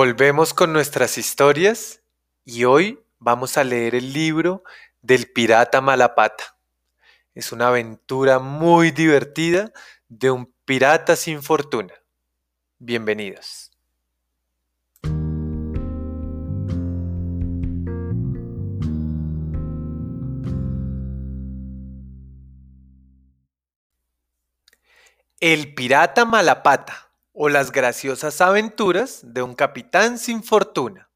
Volvemos con nuestras historias y hoy vamos a leer el libro del pirata Malapata. Es una aventura muy divertida de un pirata sin fortuna. Bienvenidos. El pirata Malapata o las graciosas aventuras de un capitán sin fortuna.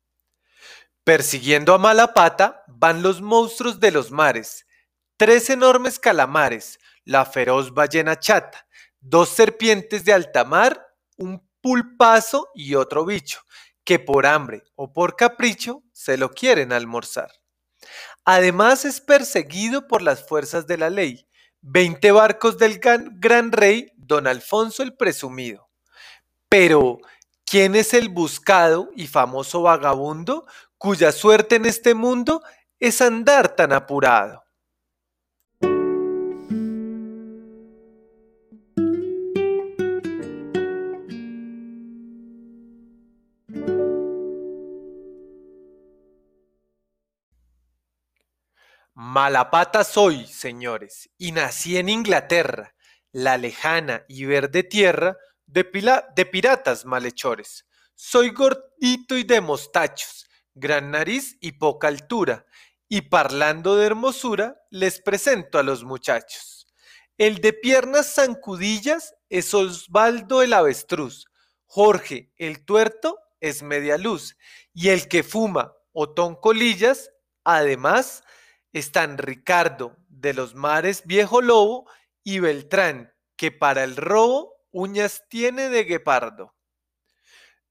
Persiguiendo a Malapata van los monstruos de los mares, tres enormes calamares, la feroz ballena chata, dos serpientes de alta mar, un pulpazo y otro bicho, que por hambre o por capricho se lo quieren almorzar. Además es perseguido por las fuerzas de la ley, veinte barcos del gran, gran rey don Alfonso el Presumido. Pero, ¿quién es el buscado y famoso vagabundo cuya suerte en este mundo es andar tan apurado? Malapata soy, señores, y nací en Inglaterra, la lejana y verde tierra de, piratas malhechores. Soy gordito y de mostachos, gran nariz y poca altura, y parlando de hermosura, les presento a los muchachos. El de piernas zancudillas es Osvaldo el avestruz, Jorge el tuerto es media luz, y el que fuma Otón Colillas, además, están Ricardo de los mares viejo lobo y Beltrán, que para el robo uñas tiene de guepardo.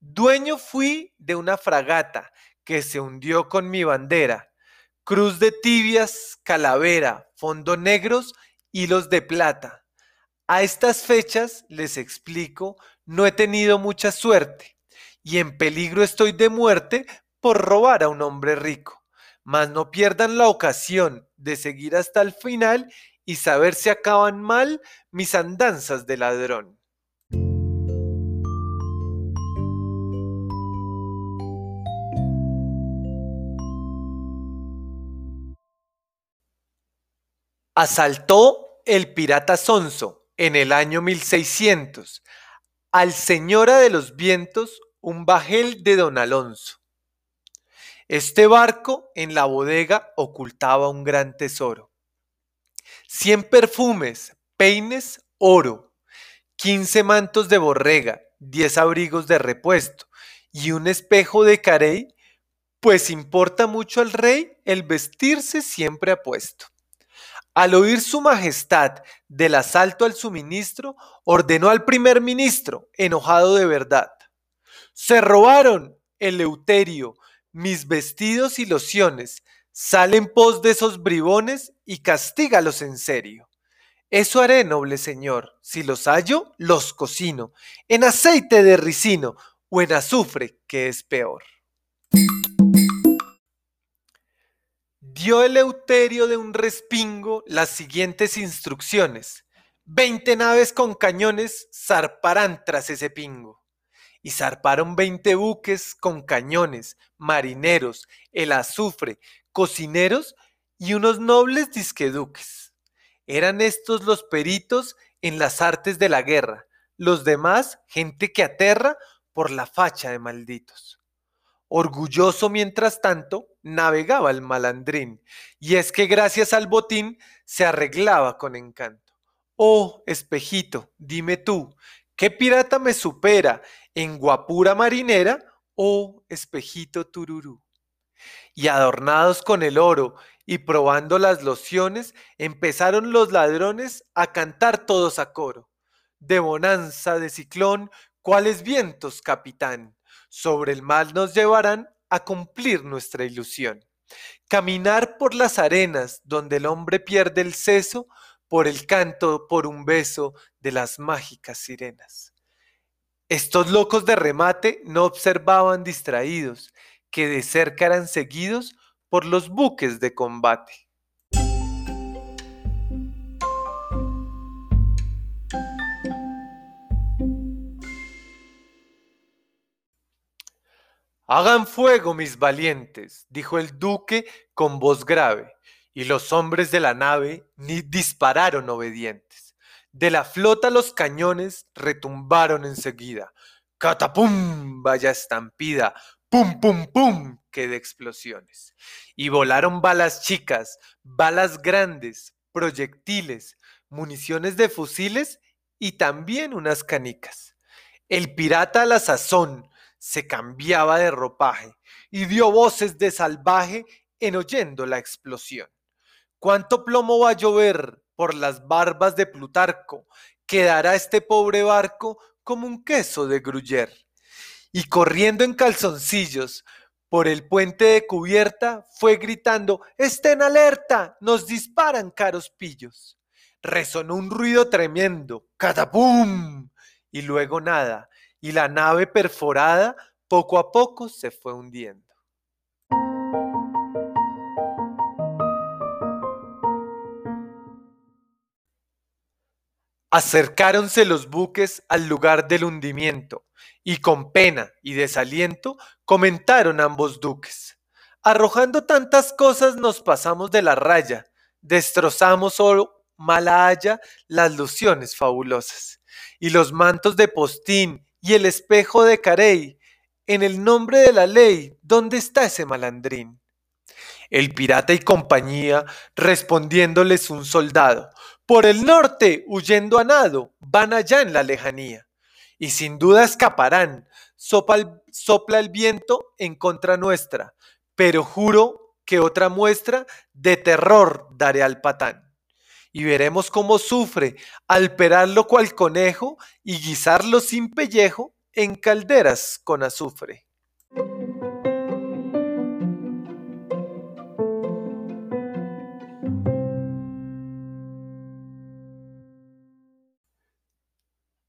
Dueño fui de una fragata que se hundió con mi bandera, cruz de tibias, calavera, fondo negros, hilos de plata. A estas fechas, les explico, no he tenido mucha suerte y en peligro estoy de muerte por robar a un hombre rico. Mas no pierdan la ocasión de seguir hasta el final y saber si acaban mal mis andanzas de ladrón. Asaltó el pirata Sonso en el año 1600 al Señora de los Vientos un bajel de don Alonso. Este barco en la bodega ocultaba un gran tesoro. Cien perfumes, peines, oro, quince mantos de borrega, diez abrigos de repuesto y un espejo de carey, pues importa mucho al rey el vestirse siempre apuesto. Al oír su majestad del asalto al suministro, ordenó al primer ministro, enojado de verdad. Se robaron, Eleuterio, mis vestidos y lociones. Sal en pos de esos bribones y castígalos en serio. Eso haré, noble señor. Si los hallo, los cocino, en aceite de ricino o en azufre, que es peor. Dio Eleuterio de un respingo las siguientes instrucciones. Veinte naves con cañones zarparán tras ese pingo. Y zarparon veinte buques con cañones, marineros, el azufre, cocineros y unos nobles disqueduques. Eran estos los peritos en las artes de la guerra, los demás gente que aterra por la facha de malditos. Orgulloso mientras tanto, navegaba el malandrín, y es que gracias al botín se arreglaba con encanto. Oh, espejito, dime tú, ¿qué pirata me supera en guapura marinera? Oh, espejito tururú. Y adornados con el oro y probando las lociones, empezaron los ladrones a cantar todos a coro. De bonanza, de ciclón, ¿cuáles vientos, capitán? sobre el mal nos llevarán a cumplir nuestra ilusión. Caminar por las arenas donde el hombre pierde el seso, por el canto, por un beso de las mágicas sirenas. Estos locos de remate no observaban distraídos que de cerca eran seguidos por los buques de combate. Hagan fuego, mis valientes, dijo el duque con voz grave, y los hombres de la nave ni dispararon obedientes. De la flota los cañones retumbaron enseguida. ¡Catapum! Vaya estampida. ¡Pum, pum, pum! que de explosiones. Y volaron balas chicas, balas grandes, proyectiles, municiones de fusiles y también unas canicas. El pirata a la sazón se cambiaba de ropaje y dio voces de salvaje en oyendo la explosión. ¿Cuánto plomo va a llover por las barbas de Plutarco? Quedará este pobre barco como un queso de gruyer. Y corriendo en calzoncillos por el puente de cubierta, fue gritando, estén alerta, nos disparan caros pillos. Resonó un ruido tremendo, catapum, y luego nada, y la nave perforada poco a poco se fue hundiendo. Acercáronse los buques al lugar del hundimiento, y con pena y desaliento comentaron ambos duques. Arrojando tantas cosas nos pasamos de la raya, destrozamos solo mala haya las luciones fabulosas, y los mantos de postín y el espejo de Carey, en el nombre de la ley, ¿dónde está ese malandrín? El pirata y compañía, respondiéndoles un soldado, por el norte, huyendo a nado, van allá en la lejanía. Y sin duda escaparán. sopla el viento en contra nuestra, pero juro que otra muestra de terror daré al patán. Y veremos cómo sufre al perarlo cual conejo y guisarlo sin pellejo en calderas con azufre.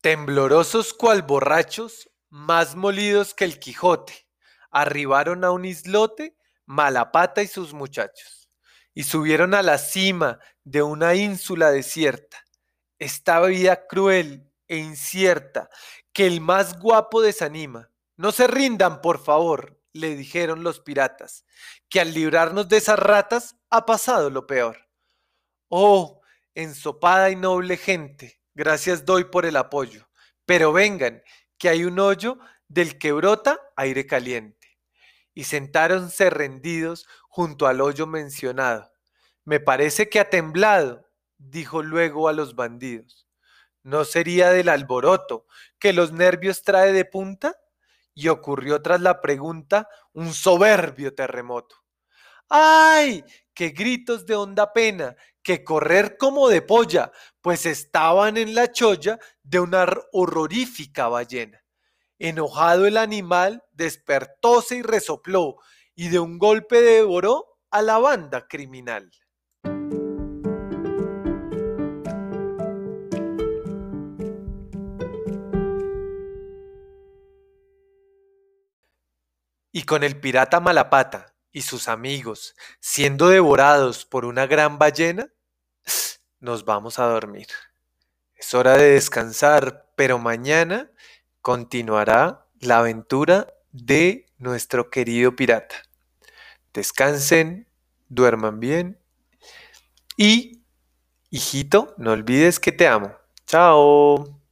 Temblorosos cual borrachos, más molidos que el Quijote, arribaron a un islote Malapata y sus muchachos, y subieron a la cima de una ínsula desierta. Esta vida cruel e incierta que el más guapo desanima. No se rindan, por favor, le dijeron los piratas, que al librarnos de esas ratas ha pasado lo peor. Oh, ensopada y noble gente, Gracias doy por el apoyo. Pero vengan, que hay un hoyo del que brota aire caliente. Y sentáronse rendidos junto al hoyo mencionado. Me parece que ha temblado, dijo luego a los bandidos. ¿No sería del alboroto que los nervios trae de punta? Y ocurrió tras la pregunta un soberbio terremoto. ¡Ay! ¡Qué gritos de honda pena! ¡Que correr como de polla! Pues estaban en la cholla de una horrorífica ballena. Enojado el animal, despertóse y resopló, y de un golpe devoró a la banda criminal. Y con el pirata Malapata, y sus amigos siendo devorados por una gran ballena, nos vamos a dormir. Es hora de descansar, pero mañana continuará la aventura de nuestro querido pirata. Descansen, duerman bien y, hijito, no olvides que te amo. Chao.